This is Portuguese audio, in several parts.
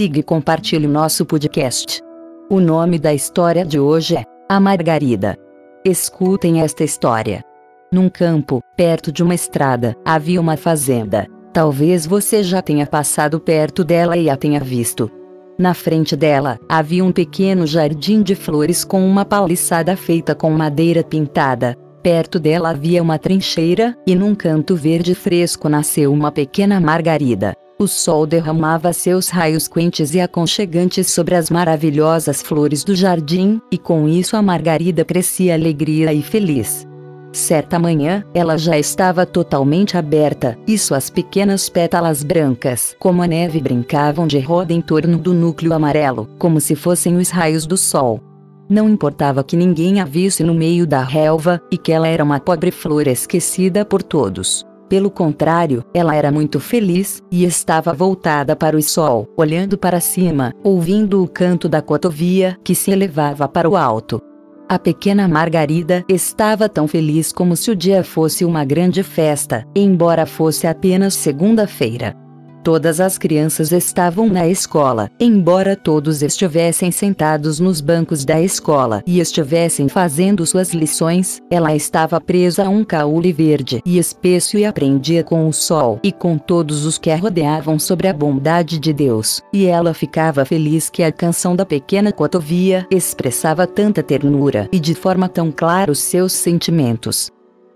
siga e compartilhe nosso podcast. O nome da história de hoje é A Margarida. Escutem esta história. Num campo, perto de uma estrada, havia uma fazenda. Talvez você já tenha passado perto dela e a tenha visto. Na frente dela, havia um pequeno jardim de flores com uma paliçada feita com madeira pintada. Perto dela havia uma trincheira, e num canto verde fresco nasceu uma pequena margarida. O sol derramava seus raios quentes e aconchegantes sobre as maravilhosas flores do jardim, e com isso a margarida crescia alegria e feliz. Certa manhã, ela já estava totalmente aberta, e suas pequenas pétalas brancas, como a neve, brincavam de roda em torno do núcleo amarelo, como se fossem os raios do sol. Não importava que ninguém a visse no meio da relva, e que ela era uma pobre flor esquecida por todos. Pelo contrário, ela era muito feliz, e estava voltada para o sol, olhando para cima, ouvindo o canto da cotovia, que se elevava para o alto. A pequena Margarida estava tão feliz como se o dia fosse uma grande festa, embora fosse apenas segunda-feira. Todas as crianças estavam na escola, embora todos estivessem sentados nos bancos da escola e estivessem fazendo suas lições, ela estava presa a um caule verde e espesso e aprendia com o sol e com todos os que a rodeavam sobre a bondade de Deus, e ela ficava feliz que a canção da pequena cotovia expressava tanta ternura e de forma tão clara os seus sentimentos.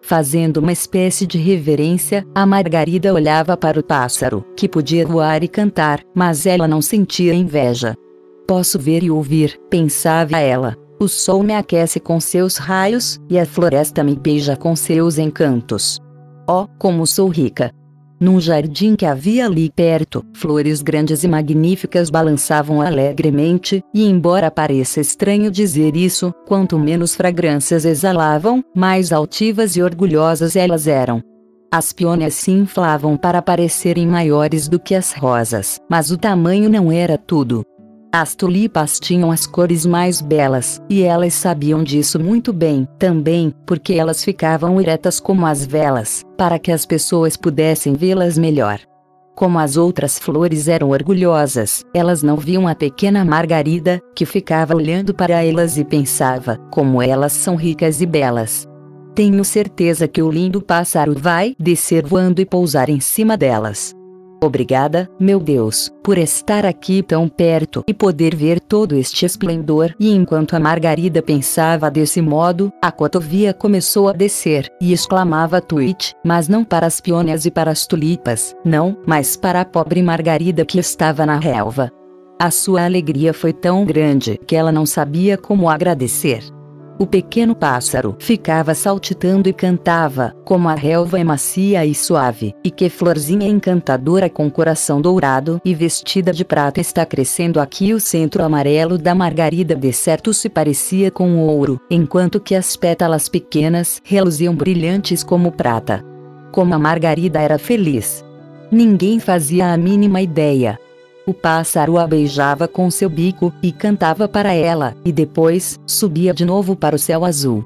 Fazendo uma espécie de reverência, a Margarida olhava para o pássaro, que podia voar e cantar, mas ela não sentia inveja. Posso ver e ouvir, pensava ela. O sol me aquece com seus raios, e a floresta me beija com seus encantos. Oh, como sou rica! Num jardim que havia ali perto, flores grandes e magníficas balançavam alegremente, e embora pareça estranho dizer isso, quanto menos fragrâncias exalavam, mais altivas e orgulhosas elas eram. As peônias se inflavam para parecerem maiores do que as rosas, mas o tamanho não era tudo. As tulipas tinham as cores mais belas, e elas sabiam disso muito bem, também, porque elas ficavam eretas como as velas, para que as pessoas pudessem vê-las melhor. Como as outras flores eram orgulhosas, elas não viam a pequena Margarida, que ficava olhando para elas e pensava: como elas são ricas e belas. Tenho certeza que o lindo pássaro vai descer voando e pousar em cima delas. Obrigada, meu Deus, por estar aqui tão perto e poder ver todo este esplendor. E enquanto a Margarida pensava desse modo, a cotovia começou a descer, e exclamava Twitch, mas não para as peônias e para as tulipas, não, mas para a pobre Margarida que estava na relva. A sua alegria foi tão grande que ela não sabia como agradecer. O pequeno pássaro ficava saltitando e cantava, como a relva é macia e suave, e que florzinha encantadora com coração dourado e vestida de prata está crescendo aqui o centro amarelo da margarida de certo se parecia com ouro, enquanto que as pétalas pequenas reluziam brilhantes como prata. Como a margarida era feliz. Ninguém fazia a mínima ideia, o pássaro a beijava com seu bico e cantava para ela, e depois subia de novo para o céu azul.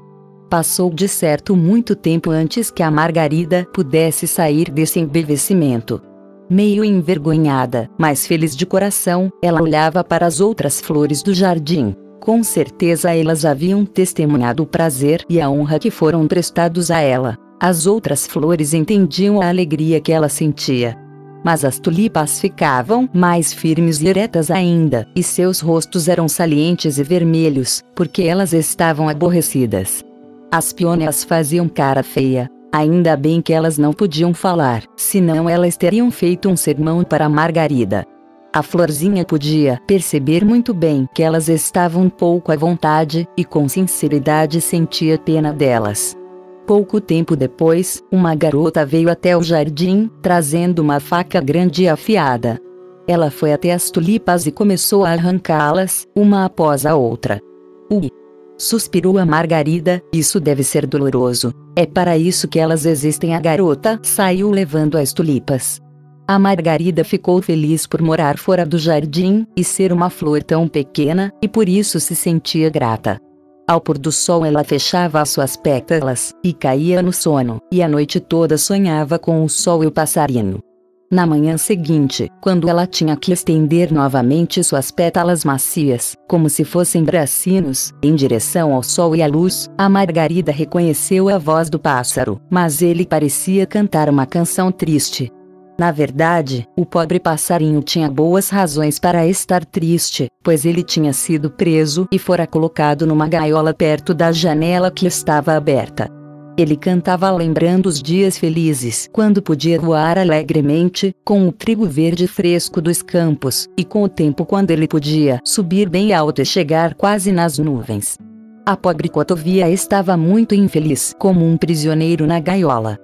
Passou de certo muito tempo antes que a Margarida pudesse sair desse embevecimento. Meio envergonhada, mas feliz de coração, ela olhava para as outras flores do jardim. Com certeza elas haviam testemunhado o prazer e a honra que foram prestados a ela. As outras flores entendiam a alegria que ela sentia, mas as tulipas ficavam mais firmes e eretas ainda, e seus rostos eram salientes e vermelhos, porque elas estavam aborrecidas. As peônias faziam cara feia. Ainda bem que elas não podiam falar, senão elas teriam feito um sermão para Margarida. A florzinha podia perceber muito bem que elas estavam pouco à vontade, e com sinceridade sentia pena delas. Pouco tempo depois, uma garota veio até o jardim, trazendo uma faca grande e afiada. Ela foi até as tulipas e começou a arrancá-las, uma após a outra. Ui! Suspirou a Margarida, isso deve ser doloroso. É para isso que elas existem. A garota saiu levando as tulipas. A Margarida ficou feliz por morar fora do jardim e ser uma flor tão pequena, e por isso se sentia grata. Ao pôr do sol ela fechava as suas pétalas, e caía no sono, e a noite toda sonhava com o sol e o passarinho. Na manhã seguinte, quando ela tinha que estender novamente suas pétalas macias, como se fossem bracinhos, em direção ao sol e à luz, a Margarida reconheceu a voz do pássaro, mas ele parecia cantar uma canção triste. Na verdade, o pobre passarinho tinha boas razões para estar triste, pois ele tinha sido preso e fora colocado numa gaiola perto da janela que estava aberta. Ele cantava lembrando os dias felizes, quando podia voar alegremente, com o trigo verde fresco dos campos, e com o tempo quando ele podia subir bem alto e chegar quase nas nuvens. A pobre Cotovia estava muito infeliz, como um prisioneiro na gaiola.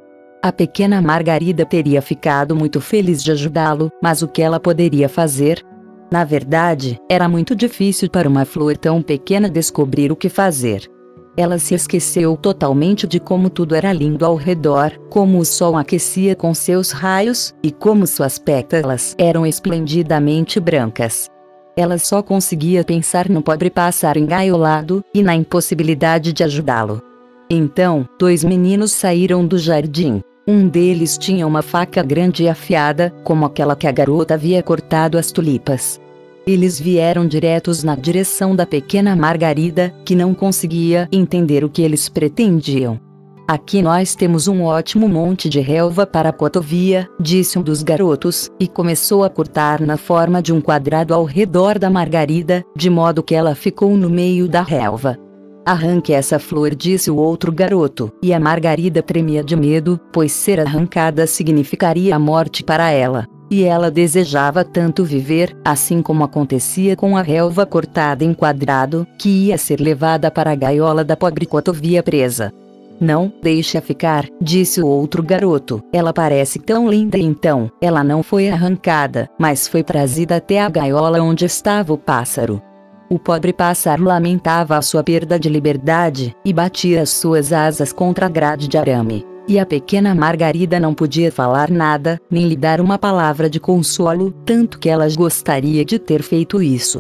A pequena Margarida teria ficado muito feliz de ajudá-lo, mas o que ela poderia fazer? Na verdade, era muito difícil para uma flor tão pequena descobrir o que fazer. Ela se esqueceu totalmente de como tudo era lindo ao redor, como o sol aquecia com seus raios, e como suas pétalas eram esplendidamente brancas. Ela só conseguia pensar no pobre pássaro engaiolado, e na impossibilidade de ajudá-lo. Então, dois meninos saíram do jardim. Um deles tinha uma faca grande e afiada, como aquela que a garota havia cortado as tulipas. Eles vieram diretos na direção da pequena Margarida, que não conseguia entender o que eles pretendiam. Aqui nós temos um ótimo monte de relva para a cotovia, disse um dos garotos, e começou a cortar na forma de um quadrado ao redor da Margarida, de modo que ela ficou no meio da relva. Arranque essa flor, disse o outro garoto, e a Margarida tremia de medo, pois ser arrancada significaria a morte para ela. E ela desejava tanto viver, assim como acontecia com a relva cortada em quadrado, que ia ser levada para a gaiola da pobre cotovia presa. Não, deixa ficar, disse o outro garoto. Ela parece tão linda então. Ela não foi arrancada, mas foi trazida até a gaiola onde estava o pássaro. O pobre pássaro lamentava a sua perda de liberdade, e batia as suas asas contra a grade de arame. E a pequena Margarida não podia falar nada, nem lhe dar uma palavra de consolo, tanto que ela gostaria de ter feito isso.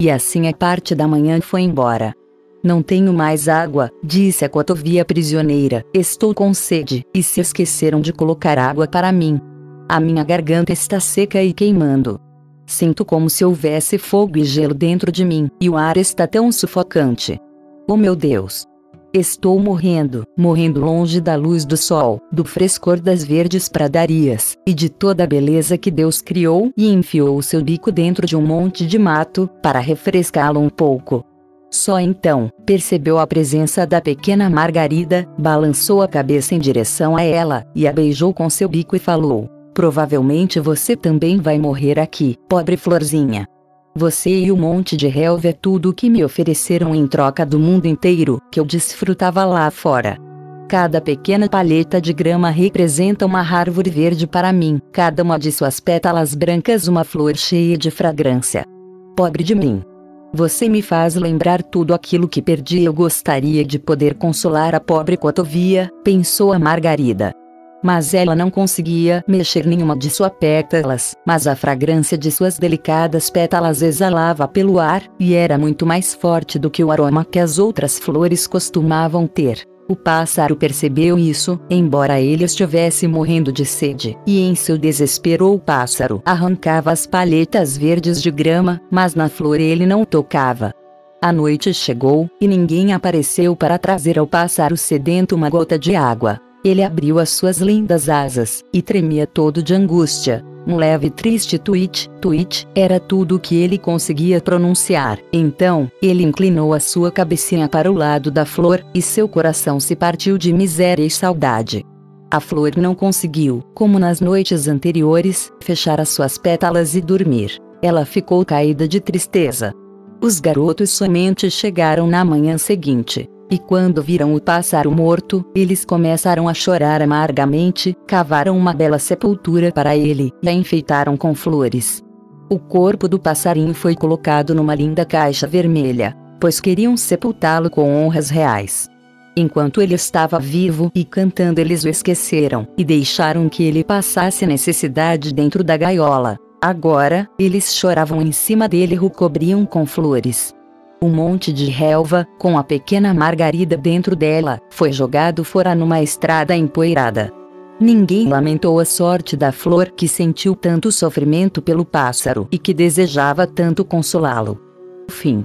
E assim a parte da manhã foi embora. Não tenho mais água, disse a cotovia prisioneira. Estou com sede, e se esqueceram de colocar água para mim. A minha garganta está seca e queimando. Sinto como se houvesse fogo e gelo dentro de mim, e o ar está tão sufocante. Oh meu Deus! Estou morrendo, morrendo longe da luz do sol, do frescor das verdes pradarias, e de toda a beleza que Deus criou, e enfiou seu bico dentro de um monte de mato, para refrescá-lo um pouco. Só então, percebeu a presença da pequena Margarida, balançou a cabeça em direção a ela, e a beijou com seu bico e falou: Provavelmente você também vai morrer aqui, pobre florzinha. Você e o monte de relva é tudo o que me ofereceram em troca do mundo inteiro, que eu desfrutava lá fora. Cada pequena palheta de grama representa uma árvore verde para mim, cada uma de suas pétalas brancas uma flor cheia de fragrância. Pobre de mim. Você me faz lembrar tudo aquilo que perdi. Eu gostaria de poder consolar a pobre cotovia, pensou a Margarida mas ela não conseguia mexer nenhuma de suas pétalas, mas a fragrância de suas delicadas pétalas exalava pelo ar, e era muito mais forte do que o aroma que as outras flores costumavam ter. O pássaro percebeu isso, embora ele estivesse morrendo de sede, e em seu desespero o pássaro arrancava as palhetas verdes de grama, mas na flor ele não tocava. A noite chegou, e ninguém apareceu para trazer ao pássaro sedento uma gota de água. Ele abriu as suas lindas asas, e tremia todo de angústia. Um leve e triste tweet, tweet, era tudo o que ele conseguia pronunciar. Então, ele inclinou a sua cabecinha para o lado da flor, e seu coração se partiu de miséria e saudade. A flor não conseguiu, como nas noites anteriores, fechar as suas pétalas e dormir. Ela ficou caída de tristeza. Os garotos somente chegaram na manhã seguinte. E quando viram o pássaro morto, eles começaram a chorar amargamente, cavaram uma bela sepultura para ele e a enfeitaram com flores. O corpo do passarinho foi colocado numa linda caixa vermelha, pois queriam sepultá-lo com honras reais. Enquanto ele estava vivo e cantando, eles o esqueceram e deixaram que ele passasse necessidade dentro da gaiola. Agora, eles choravam em cima dele e o cobriam com flores. Um monte de relva, com a pequena Margarida dentro dela, foi jogado fora numa estrada empoeirada. Ninguém lamentou a sorte da flor que sentiu tanto sofrimento pelo pássaro e que desejava tanto consolá-lo. Fim.